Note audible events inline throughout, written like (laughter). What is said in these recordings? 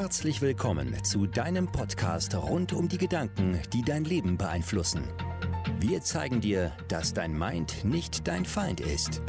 Herzlich willkommen zu deinem Podcast rund um die Gedanken, die dein Leben beeinflussen. Wir zeigen dir, dass dein Mind nicht dein Feind ist.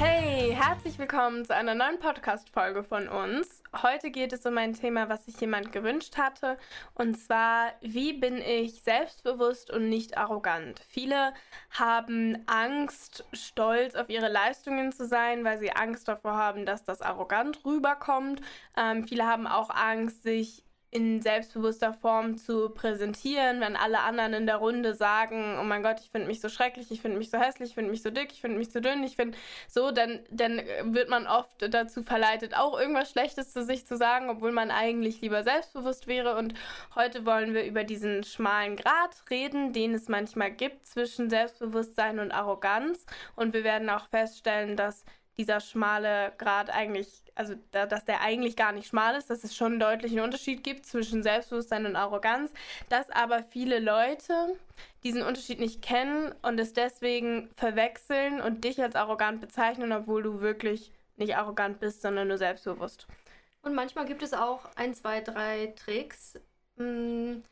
Hey, herzlich willkommen zu einer neuen Podcast-Folge von uns. Heute geht es um ein Thema, was sich jemand gewünscht hatte, und zwar, wie bin ich selbstbewusst und nicht arrogant? Viele haben Angst, stolz auf ihre Leistungen zu sein, weil sie Angst davor haben, dass das arrogant rüberkommt. Ähm, viele haben auch Angst, sich in selbstbewusster Form zu präsentieren, wenn alle anderen in der Runde sagen, oh mein Gott, ich finde mich so schrecklich, ich finde mich so hässlich, ich finde mich so dick, ich finde mich so dünn, ich finde so, dann, dann wird man oft dazu verleitet, auch irgendwas Schlechtes zu sich zu sagen, obwohl man eigentlich lieber selbstbewusst wäre. Und heute wollen wir über diesen schmalen Grat reden, den es manchmal gibt zwischen Selbstbewusstsein und Arroganz. Und wir werden auch feststellen, dass dieser schmale Grad eigentlich, also da, dass der eigentlich gar nicht schmal ist, dass es schon einen deutlichen Unterschied gibt zwischen Selbstbewusstsein und Arroganz, dass aber viele Leute diesen Unterschied nicht kennen und es deswegen verwechseln und dich als arrogant bezeichnen, obwohl du wirklich nicht arrogant bist, sondern nur selbstbewusst. Und manchmal gibt es auch ein, zwei, drei Tricks, hm,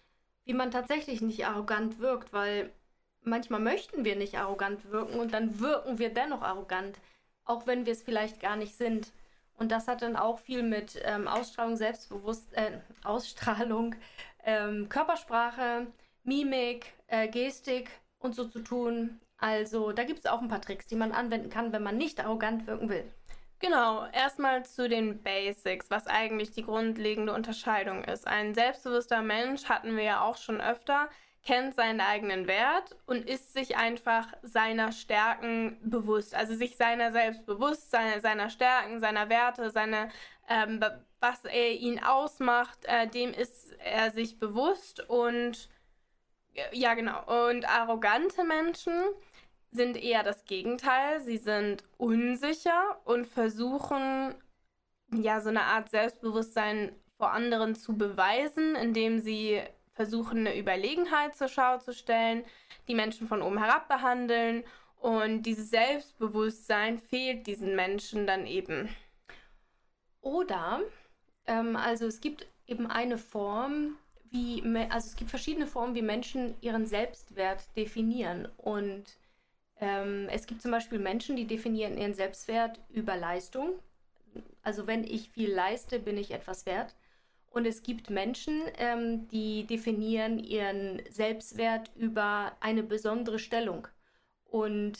wie man tatsächlich nicht arrogant wirkt, weil manchmal möchten wir nicht arrogant wirken und dann wirken wir dennoch arrogant auch wenn wir es vielleicht gar nicht sind. Und das hat dann auch viel mit ähm, Ausstrahlung, Selbstbewusst, äh, Ausstrahlung, ähm, Körpersprache, Mimik, äh, Gestik und so zu tun. Also da gibt es auch ein paar Tricks, die man anwenden kann, wenn man nicht arrogant wirken will. Genau, erstmal zu den Basics, was eigentlich die grundlegende Unterscheidung ist. Ein selbstbewusster Mensch hatten wir ja auch schon öfter, kennt seinen eigenen Wert und ist sich einfach seiner Stärken bewusst. Also sich seiner selbst bewusst, seiner, seiner Stärken, seiner Werte, seine, ähm, was er ihn ausmacht, äh, dem ist er sich bewusst und ja genau. Und arrogante Menschen sind eher das Gegenteil. Sie sind unsicher und versuchen ja so eine Art Selbstbewusstsein vor anderen zu beweisen, indem sie versuchen, eine Überlegenheit zur Schau zu stellen, die Menschen von oben herab behandeln und dieses Selbstbewusstsein fehlt diesen Menschen dann eben. Oder, ähm, also es gibt eben eine Form, wie, also es gibt verschiedene Formen, wie Menschen ihren Selbstwert definieren. Und ähm, es gibt zum Beispiel Menschen, die definieren ihren Selbstwert über Leistung. Also wenn ich viel leiste, bin ich etwas wert. Und es gibt Menschen, ähm, die definieren ihren Selbstwert über eine besondere Stellung. Und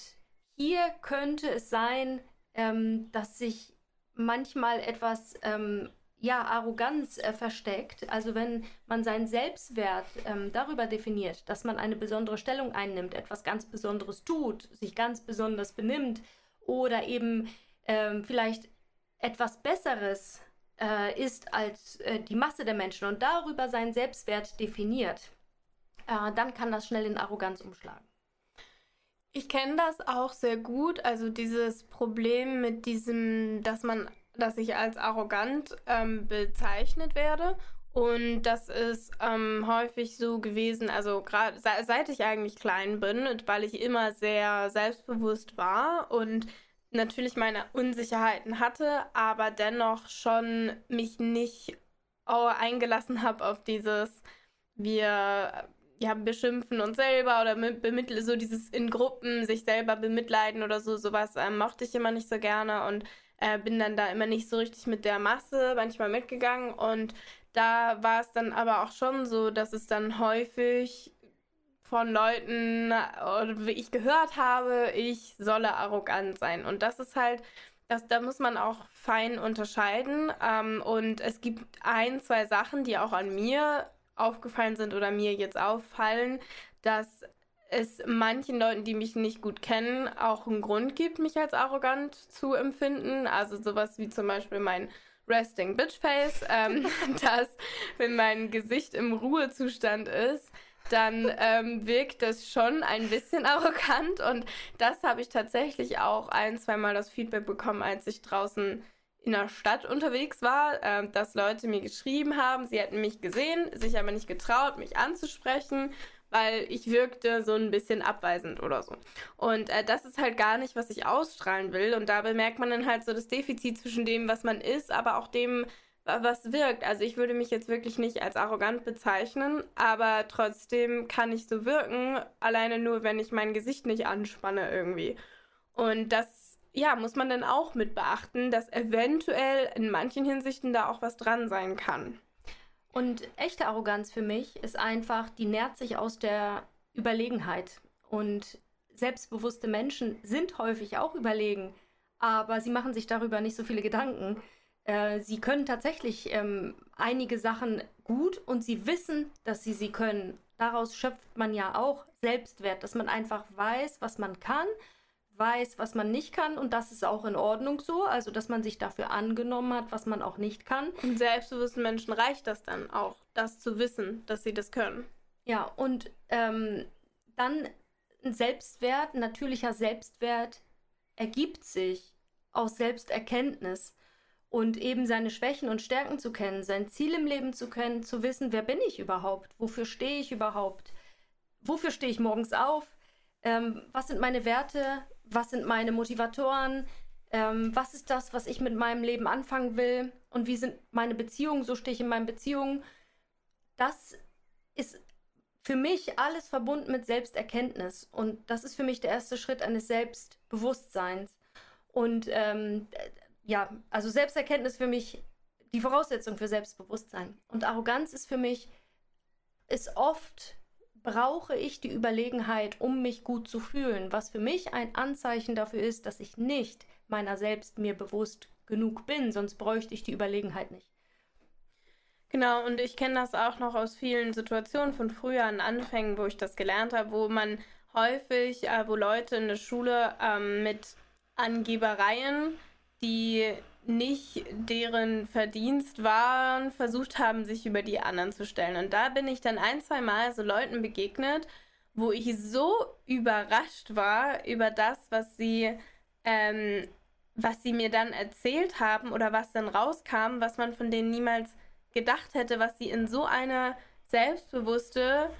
hier könnte es sein, ähm, dass sich manchmal etwas ähm, ja, Arroganz äh, versteckt. Also wenn man seinen Selbstwert ähm, darüber definiert, dass man eine besondere Stellung einnimmt, etwas ganz Besonderes tut, sich ganz besonders benimmt oder eben ähm, vielleicht etwas Besseres äh, ist als äh, die Masse der Menschen und darüber seinen Selbstwert definiert, äh, dann kann das schnell in Arroganz umschlagen. Ich kenne das auch sehr gut, also dieses Problem mit diesem, dass man, dass ich als arrogant ähm, bezeichnet werde. Und das ist ähm, häufig so gewesen, also gerade seit ich eigentlich klein bin, weil ich immer sehr selbstbewusst war und natürlich meine Unsicherheiten hatte, aber dennoch schon mich nicht oh, eingelassen habe auf dieses, wir ja, beschimpfen uns selber oder bemitteln so dieses in Gruppen sich selber bemitleiden oder so, sowas ähm, mochte ich immer nicht so gerne und äh, bin dann da immer nicht so richtig mit der Masse manchmal mitgegangen und da war es dann aber auch schon so, dass es dann häufig von Leuten, wie ich gehört habe, ich solle arrogant sein. Und das ist halt, das, da muss man auch fein unterscheiden. Ähm, und es gibt ein, zwei Sachen, die auch an mir aufgefallen sind oder mir jetzt auffallen, dass es manchen Leuten, die mich nicht gut kennen, auch einen Grund gibt, mich als arrogant zu empfinden. Also sowas wie zum Beispiel mein Resting Bitch Face, ähm, dass wenn mein Gesicht im Ruhezustand ist, dann ähm, wirkt das schon ein bisschen (laughs) arrogant. Und das habe ich tatsächlich auch ein, zweimal das Feedback bekommen, als ich draußen in der Stadt unterwegs war, äh, dass Leute mir geschrieben haben, sie hätten mich gesehen, sich aber nicht getraut, mich anzusprechen, weil ich wirkte so ein bisschen abweisend oder so. Und äh, das ist halt gar nicht, was ich ausstrahlen will. Und da bemerkt man dann halt so das Defizit zwischen dem, was man ist, aber auch dem, was wirkt. Also ich würde mich jetzt wirklich nicht als arrogant bezeichnen, aber trotzdem kann ich so wirken, alleine nur, wenn ich mein Gesicht nicht anspanne irgendwie. Und das, ja, muss man dann auch mit beachten, dass eventuell in manchen Hinsichten da auch was dran sein kann. Und echte Arroganz für mich ist einfach, die nährt sich aus der Überlegenheit. Und selbstbewusste Menschen sind häufig auch überlegen, aber sie machen sich darüber nicht so viele Gedanken. Äh, sie können tatsächlich ähm, einige Sachen gut und sie wissen, dass sie sie können. Daraus schöpft man ja auch Selbstwert, dass man einfach weiß, was man kann weiß, was man nicht kann und das ist auch in Ordnung so, also dass man sich dafür angenommen hat, was man auch nicht kann. Und selbstbewussten Menschen reicht das dann auch, das zu wissen, dass sie das können. Ja, und ähm, dann ein Selbstwert, natürlicher Selbstwert ergibt sich aus Selbsterkenntnis und eben seine Schwächen und Stärken zu kennen, sein Ziel im Leben zu kennen, zu wissen, wer bin ich überhaupt, wofür stehe ich überhaupt, wofür stehe ich morgens auf, ähm, was sind meine Werte, was sind meine Motivatoren, ähm, was ist das, was ich mit meinem Leben anfangen will? Und wie sind meine Beziehungen, so stehe ich in meinen Beziehungen. Das ist für mich alles verbunden mit Selbsterkenntnis. Und das ist für mich der erste Schritt eines Selbstbewusstseins. Und ähm, ja, also Selbsterkenntnis für mich die Voraussetzung für Selbstbewusstsein. Und Arroganz ist für mich, ist oft brauche ich die Überlegenheit, um mich gut zu fühlen, was für mich ein Anzeichen dafür ist, dass ich nicht meiner selbst mir bewusst genug bin, sonst bräuchte ich die Überlegenheit nicht. Genau, und ich kenne das auch noch aus vielen Situationen von früher an Anfängen, wo ich das gelernt habe, wo man häufig, äh, wo Leute in der Schule ähm, mit Angebereien, die nicht deren Verdienst waren, versucht haben, sich über die anderen zu stellen. Und da bin ich dann ein, zwei Mal so Leuten begegnet, wo ich so überrascht war über das, was sie, ähm, was sie mir dann erzählt haben oder was dann rauskam, was man von denen niemals gedacht hätte, was sie in so eine selbstbewusste,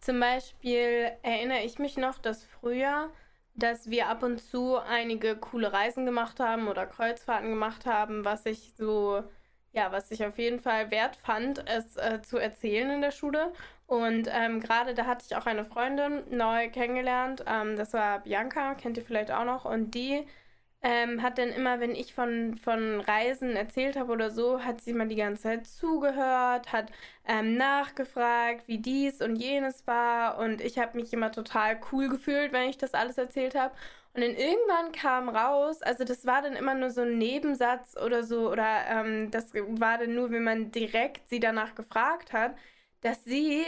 zum Beispiel erinnere ich mich noch, dass früher dass wir ab und zu einige coole Reisen gemacht haben oder Kreuzfahrten gemacht haben, was ich so, ja, was ich auf jeden Fall wert fand, es äh, zu erzählen in der Schule. Und ähm, gerade da hatte ich auch eine Freundin neu kennengelernt. Ähm, das war Bianca, kennt ihr vielleicht auch noch. Und die ähm, hat dann immer, wenn ich von, von Reisen erzählt habe oder so, hat sie mal die ganze Zeit zugehört, hat ähm, nachgefragt, wie dies und jenes war. Und ich habe mich immer total cool gefühlt, wenn ich das alles erzählt habe. Und dann irgendwann kam raus, also das war dann immer nur so ein Nebensatz oder so, oder ähm, das war dann nur, wenn man direkt sie danach gefragt hat, dass sie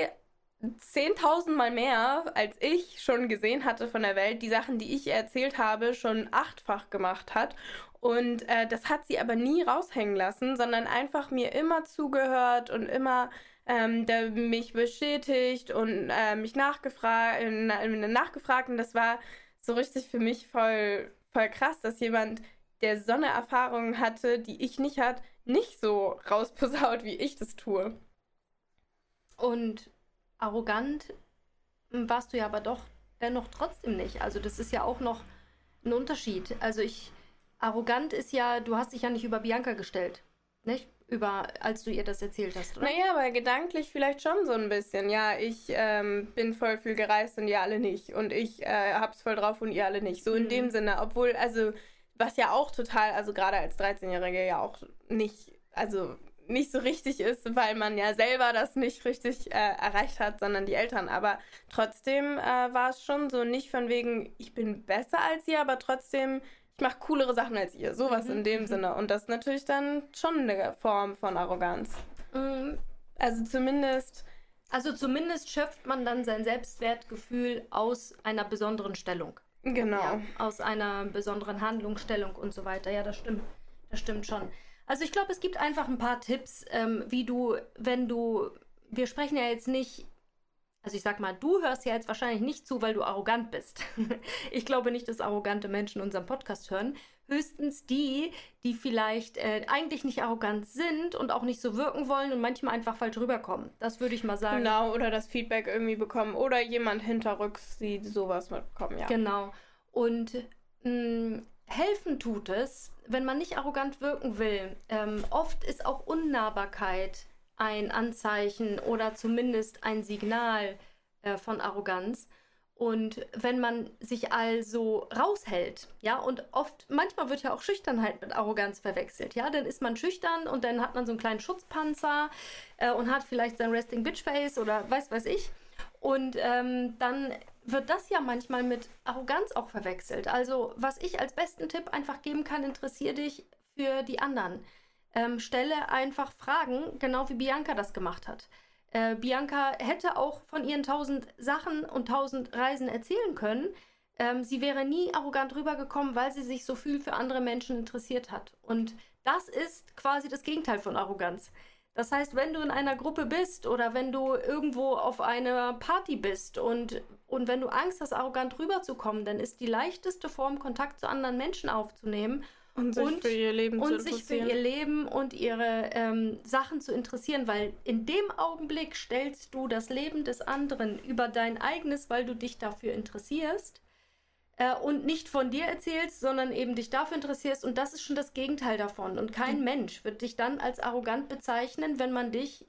10.000 Mal mehr, als ich schon gesehen hatte von der Welt, die Sachen, die ich erzählt habe, schon achtfach gemacht hat. Und äh, das hat sie aber nie raushängen lassen, sondern einfach mir immer zugehört und immer ähm, der mich bestätigt und äh, mich nachgefragt, äh, nachgefragt. Und das war so richtig für mich voll, voll krass, dass jemand, der so eine Erfahrung hatte, die ich nicht hatte, nicht so rausposaut, wie ich das tue. Und arrogant warst du ja aber doch dennoch trotzdem nicht. Also das ist ja auch noch ein Unterschied. Also ich, arrogant ist ja, du hast dich ja nicht über Bianca gestellt, nicht? Über, als du ihr das erzählt hast, oder? Naja, aber gedanklich vielleicht schon so ein bisschen. Ja, ich ähm, bin voll viel gereist und ihr alle nicht. Und ich äh, hab's voll drauf und ihr alle nicht. So in mhm. dem Sinne. Obwohl, also, was ja auch total, also gerade als 13-Jährige ja auch nicht, also nicht so richtig ist, weil man ja selber das nicht richtig äh, erreicht hat, sondern die Eltern. Aber trotzdem äh, war es schon so nicht von wegen, ich bin besser als ihr, aber trotzdem, ich mache coolere Sachen als ihr. Sowas mhm. in dem mhm. Sinne. Und das ist natürlich dann schon eine Form von Arroganz. Mhm. Also zumindest. Also zumindest schöpft man dann sein Selbstwertgefühl aus einer besonderen Stellung. Genau. Ja, aus einer besonderen Handlungsstellung und so weiter. Ja, das stimmt. Das stimmt schon. Also ich glaube, es gibt einfach ein paar Tipps, ähm, wie du, wenn du, wir sprechen ja jetzt nicht also ich sag mal, du hörst ja jetzt wahrscheinlich nicht zu, weil du arrogant bist. (laughs) ich glaube nicht, dass arrogante Menschen unseren Podcast hören. Höchstens die, die vielleicht äh, eigentlich nicht arrogant sind und auch nicht so wirken wollen und manchmal einfach falsch rüberkommen. Das würde ich mal sagen. Genau, oder das Feedback irgendwie bekommen oder jemand hinterrücks, die sowas mitbekommen, ja. Genau. Und mh, mm, helfen tut es, wenn man nicht arrogant wirken will. Ähm, oft ist auch Unnahbarkeit ein Anzeichen oder zumindest ein Signal äh, von Arroganz. Und wenn man sich also raushält, ja, und oft, manchmal wird ja auch Schüchternheit mit Arroganz verwechselt, ja, dann ist man schüchtern und dann hat man so einen kleinen Schutzpanzer äh, und hat vielleicht sein Resting Bitch Face oder weiß weiß ich. Und ähm, dann wird das ja manchmal mit Arroganz auch verwechselt. Also, was ich als besten Tipp einfach geben kann, interessiere dich für die anderen. Ähm, stelle einfach Fragen, genau wie Bianca das gemacht hat. Äh, Bianca hätte auch von ihren tausend Sachen und tausend Reisen erzählen können. Ähm, sie wäre nie arrogant rübergekommen, weil sie sich so viel für andere Menschen interessiert hat. Und das ist quasi das Gegenteil von Arroganz. Das heißt, wenn du in einer Gruppe bist oder wenn du irgendwo auf einer Party bist und, und wenn du Angst hast, arrogant rüberzukommen, dann ist die leichteste Form, Kontakt zu anderen Menschen aufzunehmen und sich und, für ihr Leben und sich für ihr Leben und ihre ähm, Sachen zu interessieren, weil in dem Augenblick stellst du das Leben des anderen über dein eigenes, weil du dich dafür interessierst äh, und nicht von dir erzählst, sondern eben dich dafür interessierst. Und das ist schon das Gegenteil davon. Und kein mhm. Mensch wird dich dann als arrogant bezeichnen, wenn man dich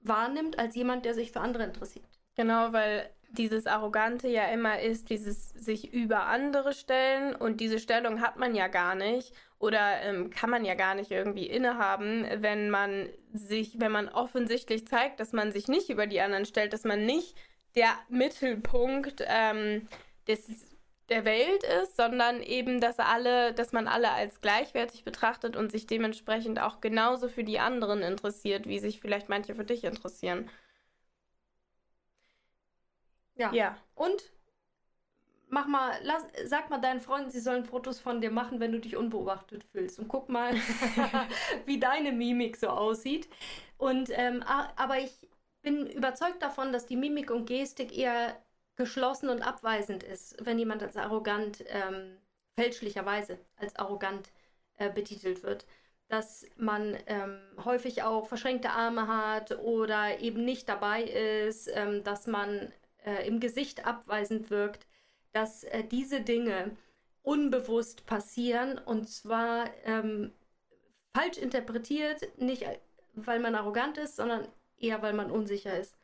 wahrnimmt als jemand, der sich für andere interessiert. Genau, weil dieses Arrogante ja immer ist, dieses sich über andere stellen und diese Stellung hat man ja gar nicht oder ähm, kann man ja gar nicht irgendwie innehaben, wenn man sich, wenn man offensichtlich zeigt, dass man sich nicht über die anderen stellt, dass man nicht der Mittelpunkt ähm, des der Welt ist, sondern eben, dass alle, dass man alle als gleichwertig betrachtet und sich dementsprechend auch genauso für die anderen interessiert, wie sich vielleicht manche für dich interessieren. Ja. ja. Und mach mal, lass, sag mal deinen Freunden, sie sollen Fotos von dir machen, wenn du dich unbeobachtet fühlst. Und guck mal, (laughs) (laughs) wie deine Mimik so aussieht. Und ähm, aber ich bin überzeugt davon, dass die Mimik und Gestik eher geschlossen und abweisend ist, wenn jemand als arrogant, ähm, fälschlicherweise als arrogant äh, betitelt wird. Dass man ähm, häufig auch verschränkte Arme hat oder eben nicht dabei ist, ähm, dass man äh, im Gesicht abweisend wirkt, dass äh, diese Dinge unbewusst passieren und zwar ähm, falsch interpretiert, nicht weil man arrogant ist, sondern eher weil man unsicher ist.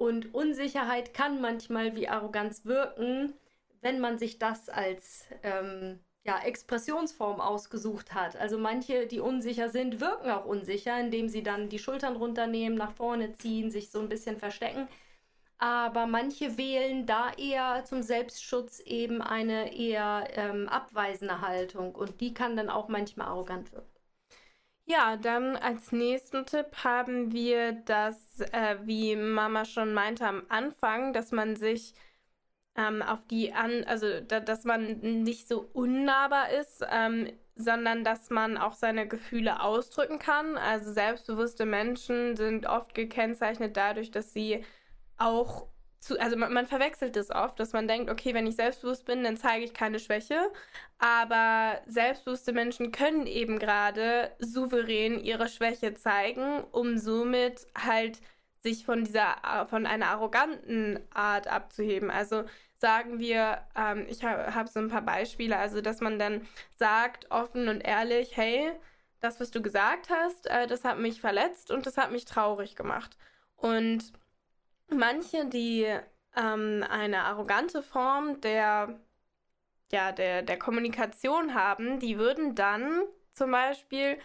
Und Unsicherheit kann manchmal wie Arroganz wirken, wenn man sich das als ähm, ja, Expressionsform ausgesucht hat. Also manche, die unsicher sind, wirken auch unsicher, indem sie dann die Schultern runternehmen, nach vorne ziehen, sich so ein bisschen verstecken. Aber manche wählen da eher zum Selbstschutz eben eine eher ähm, abweisende Haltung und die kann dann auch manchmal arrogant wirken. Ja, dann als nächsten Tipp haben wir das, äh, wie Mama schon meinte am Anfang, dass man sich ähm, auf die an, also da, dass man nicht so unnahbar ist, ähm, sondern dass man auch seine Gefühle ausdrücken kann. Also selbstbewusste Menschen sind oft gekennzeichnet dadurch, dass sie auch zu, also man, man, verwechselt es oft, dass man denkt, okay, wenn ich selbstbewusst bin, dann zeige ich keine Schwäche. Aber selbstbewusste Menschen können eben gerade souverän ihre Schwäche zeigen, um somit halt sich von dieser, von einer arroganten Art abzuheben. Also sagen wir, ähm, ich habe hab so ein paar Beispiele, also dass man dann sagt offen und ehrlich, hey, das, was du gesagt hast, äh, das hat mich verletzt und das hat mich traurig gemacht. Und manche, die ähm, eine arrogante Form der, ja, der, der Kommunikation haben, die würden dann zum Beispiel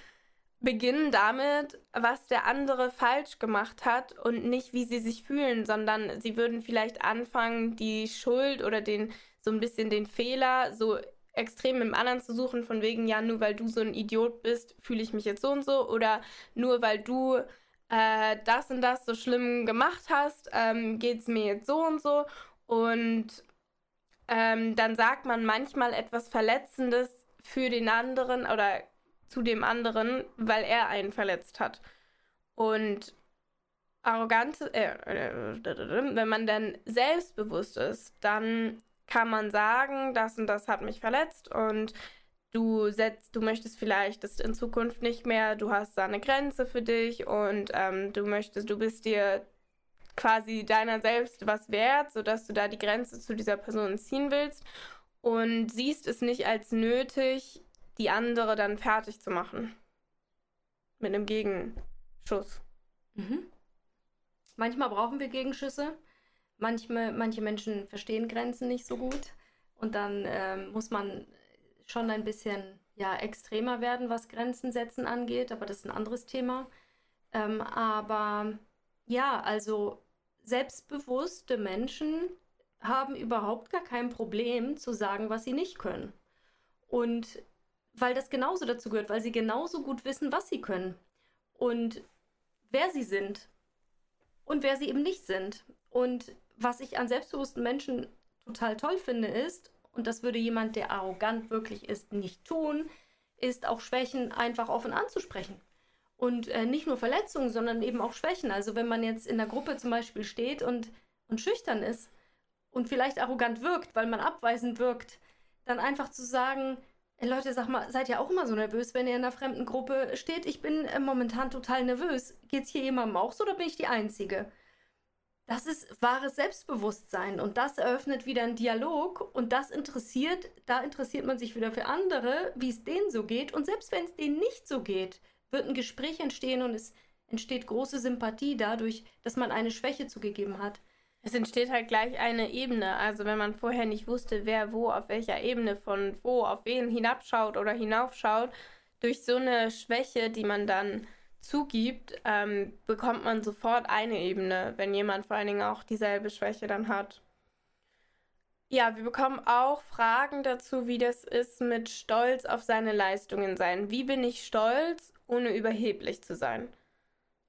beginnen damit, was der andere falsch gemacht hat und nicht, wie sie sich fühlen, sondern sie würden vielleicht anfangen, die Schuld oder den so ein bisschen den Fehler so extrem im anderen zu suchen, von wegen, ja, nur weil du so ein Idiot bist, fühle ich mich jetzt so und so, oder nur weil du äh, das und das so schlimm gemacht hast, ähm, geht es mir jetzt so und so. Und ähm, dann sagt man manchmal etwas Verletzendes für den anderen oder zu dem anderen, weil er einen verletzt hat. Und arrogant, äh, äh, wenn man dann selbstbewusst ist, dann kann man sagen, das und das hat mich verletzt und du setzt, du möchtest vielleicht das in Zukunft nicht mehr, du hast da eine Grenze für dich und ähm, du möchtest, du bist dir quasi deiner selbst was wert, sodass du da die Grenze zu dieser Person ziehen willst und siehst es nicht als nötig, die andere dann fertig zu machen. Mit einem Gegenschuss. Mhm. Manchmal brauchen wir Gegenschüsse. Manchmal, manche Menschen verstehen Grenzen nicht so gut. Und dann ähm, muss man schon ein bisschen ja, extremer werden, was Grenzen setzen angeht. Aber das ist ein anderes Thema. Ähm, aber ja, also selbstbewusste Menschen haben überhaupt gar kein Problem zu sagen, was sie nicht können. Und weil das genauso dazu gehört, weil sie genauso gut wissen, was sie können und wer sie sind und wer sie eben nicht sind. Und was ich an selbstbewussten Menschen total toll finde, ist, und das würde jemand, der arrogant wirklich ist, nicht tun, ist auch Schwächen einfach offen anzusprechen. Und äh, nicht nur Verletzungen, sondern eben auch Schwächen. Also wenn man jetzt in der Gruppe zum Beispiel steht und, und schüchtern ist und vielleicht arrogant wirkt, weil man abweisend wirkt, dann einfach zu sagen, Leute, sag mal, seid ihr auch immer so nervös, wenn ihr in einer fremden Gruppe steht? Ich bin äh, momentan total nervös. Geht's hier jemandem auch so oder bin ich die Einzige? Das ist wahres Selbstbewusstsein und das eröffnet wieder einen Dialog und das interessiert, da interessiert man sich wieder für andere, wie es denen so geht und selbst wenn es denen nicht so geht, wird ein Gespräch entstehen und es entsteht große Sympathie dadurch, dass man eine Schwäche zugegeben hat. Es entsteht halt gleich eine Ebene. Also wenn man vorher nicht wusste, wer wo auf welcher Ebene von wo auf wen hinabschaut oder hinaufschaut, durch so eine Schwäche, die man dann zugibt, ähm, bekommt man sofort eine Ebene, wenn jemand vor allen Dingen auch dieselbe Schwäche dann hat. Ja, wir bekommen auch Fragen dazu, wie das ist mit Stolz auf seine Leistungen sein. Wie bin ich stolz, ohne überheblich zu sein?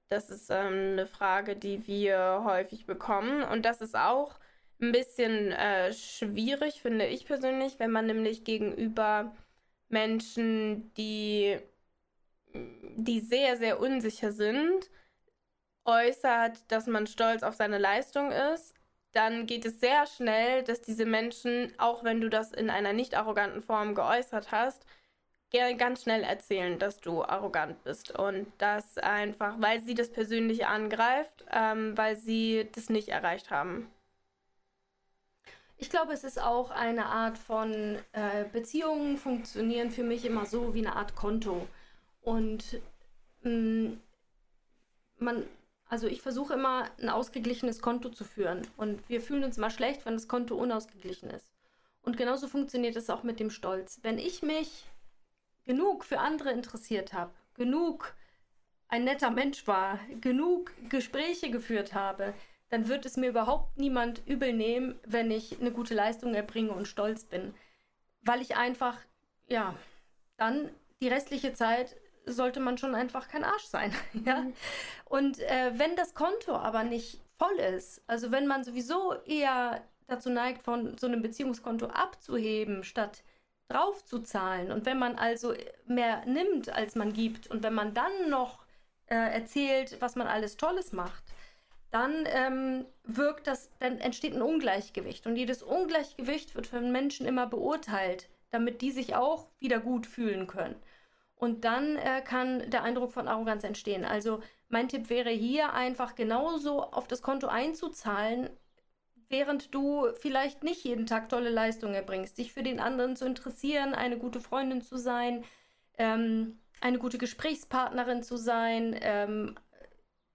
Das ist ähm, eine Frage, die wir häufig bekommen. Und das ist auch ein bisschen äh, schwierig, finde ich persönlich, wenn man nämlich gegenüber Menschen, die, die sehr, sehr unsicher sind, äußert, dass man stolz auf seine Leistung ist, dann geht es sehr schnell, dass diese Menschen, auch wenn du das in einer nicht arroganten Form geäußert hast, ganz schnell erzählen, dass du arrogant bist und das einfach, weil sie das persönlich angreift, ähm, weil sie das nicht erreicht haben. Ich glaube, es ist auch eine Art von äh, Beziehungen funktionieren für mich immer so wie eine Art Konto. Und mh, mm, man, also ich versuche immer ein ausgeglichenes Konto zu führen. Und wir fühlen uns immer schlecht, wenn das Konto unausgeglichen ist. Und genauso funktioniert es auch mit dem Stolz. Wenn ich mich genug für andere interessiert habe, genug ein netter Mensch war, genug Gespräche geführt habe, dann wird es mir überhaupt niemand übel nehmen, wenn ich eine gute Leistung erbringe und stolz bin. Weil ich einfach, ja, dann die restliche Zeit sollte man schon einfach kein Arsch sein. (laughs) ja? Mhm. Und äh, wenn das Konto aber nicht voll ist, also wenn man sowieso eher dazu neigt, von so einem Beziehungskonto abzuheben, statt drauf zu zahlen. Und wenn man also mehr nimmt, als man gibt, und wenn man dann noch äh, erzählt, was man alles Tolles macht, dann ähm, wirkt das, dann entsteht ein Ungleichgewicht. Und jedes Ungleichgewicht wird von Menschen immer beurteilt, damit die sich auch wieder gut fühlen können. Und dann äh, kann der Eindruck von Arroganz entstehen. Also mein Tipp wäre hier einfach genauso auf das Konto einzuzahlen, während du vielleicht nicht jeden Tag tolle Leistungen erbringst, dich für den anderen zu interessieren, eine gute Freundin zu sein, ähm, eine gute Gesprächspartnerin zu sein, ähm,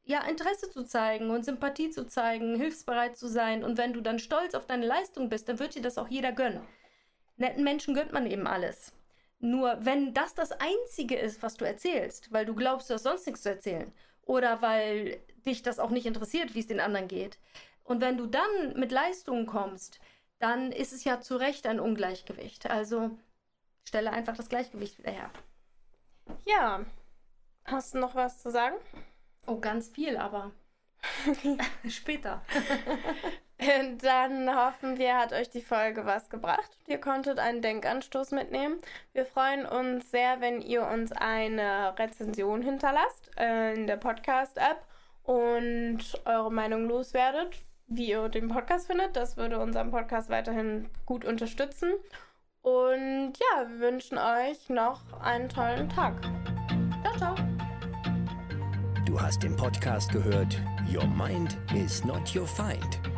ja, Interesse zu zeigen und Sympathie zu zeigen, hilfsbereit zu sein. Und wenn du dann stolz auf deine Leistung bist, dann wird dir das auch jeder gönnen. Netten Menschen gönnt man eben alles. Nur wenn das das Einzige ist, was du erzählst, weil du glaubst, du hast sonst nichts zu erzählen, oder weil dich das auch nicht interessiert, wie es den anderen geht, und wenn du dann mit Leistungen kommst, dann ist es ja zu Recht ein Ungleichgewicht. Also stelle einfach das Gleichgewicht wieder her. Ja. Hast du noch was zu sagen? Oh, ganz viel, aber (laughs) später. (laughs) (laughs) Dann hoffen wir, hat euch die Folge was gebracht ihr konntet einen Denkanstoß mitnehmen. Wir freuen uns sehr, wenn ihr uns eine Rezension hinterlasst äh, in der Podcast-App und eure Meinung loswerdet, wie ihr den Podcast findet. Das würde unseren Podcast weiterhin gut unterstützen. Und ja, wir wünschen euch noch einen tollen Tag. Ciao, ciao. Du hast den Podcast gehört Your Mind is not your find.